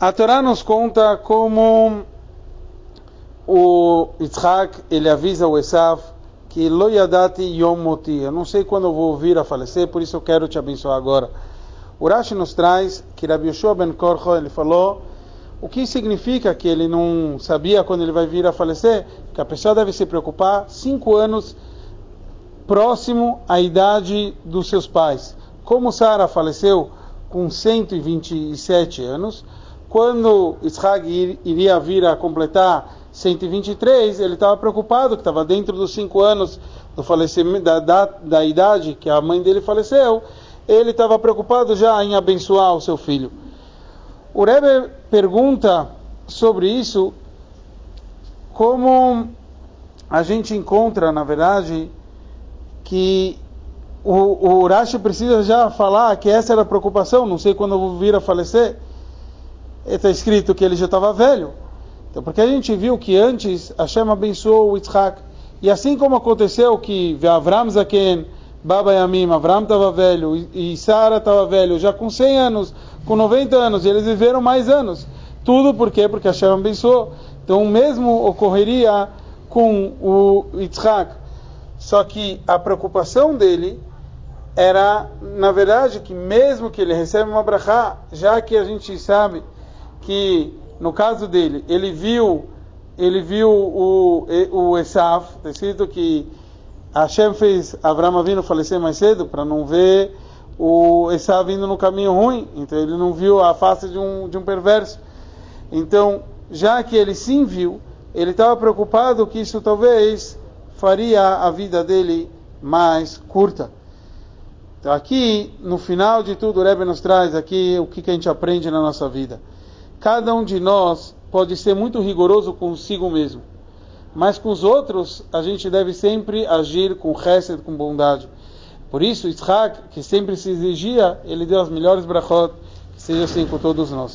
A Torá nos conta como o Yitzhak ele avisa o Esav que lo yadati yom moti. Eu não sei quando eu vou vir a falecer, por isso eu quero te abençoar agora. O Rashi nos traz que Rabbi Yoshua ben Korcho ele falou o que significa que ele não sabia quando ele vai vir a falecer, que a pessoa deve se preocupar cinco anos próximo à idade dos seus pais. Como Sara faleceu com 127 anos, quando Isaac iria vir a completar 123, ele estava preocupado, que estava dentro dos cinco anos do falecimento, da, da, da idade que a mãe dele faleceu, ele estava preocupado já em abençoar o seu filho. O Rebbe pergunta sobre isso, como a gente encontra, na verdade, que o, o Urashi precisa já falar que essa era a preocupação, não sei quando eu vou vir a falecer. Está escrito que ele já estava velho. Então, porque a gente viu que antes Hashem abençoou o Yitzhak. E assim como aconteceu que Avram Zaken, Baba Yamim, Avram estava velho e Sara estava velho, já com 100 anos, com 90 anos, e eles viveram mais anos. Tudo por quê? Porque Hashem abençoou. Então, o mesmo ocorreria com o Yitzhak. Só que a preocupação dele era, na verdade, que mesmo que ele receba uma brachá, já que a gente sabe que no caso dele, ele viu, ele viu o, o Esaf, está escrito que Hashem fez Abraão vindo falecer mais cedo para não ver o Esaf vindo no caminho ruim, então ele não viu a face de um, de um perverso. Então, já que ele sim viu, ele estava preocupado que isso talvez faria a vida dele mais curta. Então aqui, no final de tudo, o Rebbe nos traz aqui o que, que a gente aprende na nossa vida. Cada um de nós pode ser muito rigoroso consigo mesmo, mas com os outros a gente deve sempre agir com chesed, com bondade. Por isso, Isaac, que sempre se exigia, ele deu as melhores brachot, que seja assim com todos nós.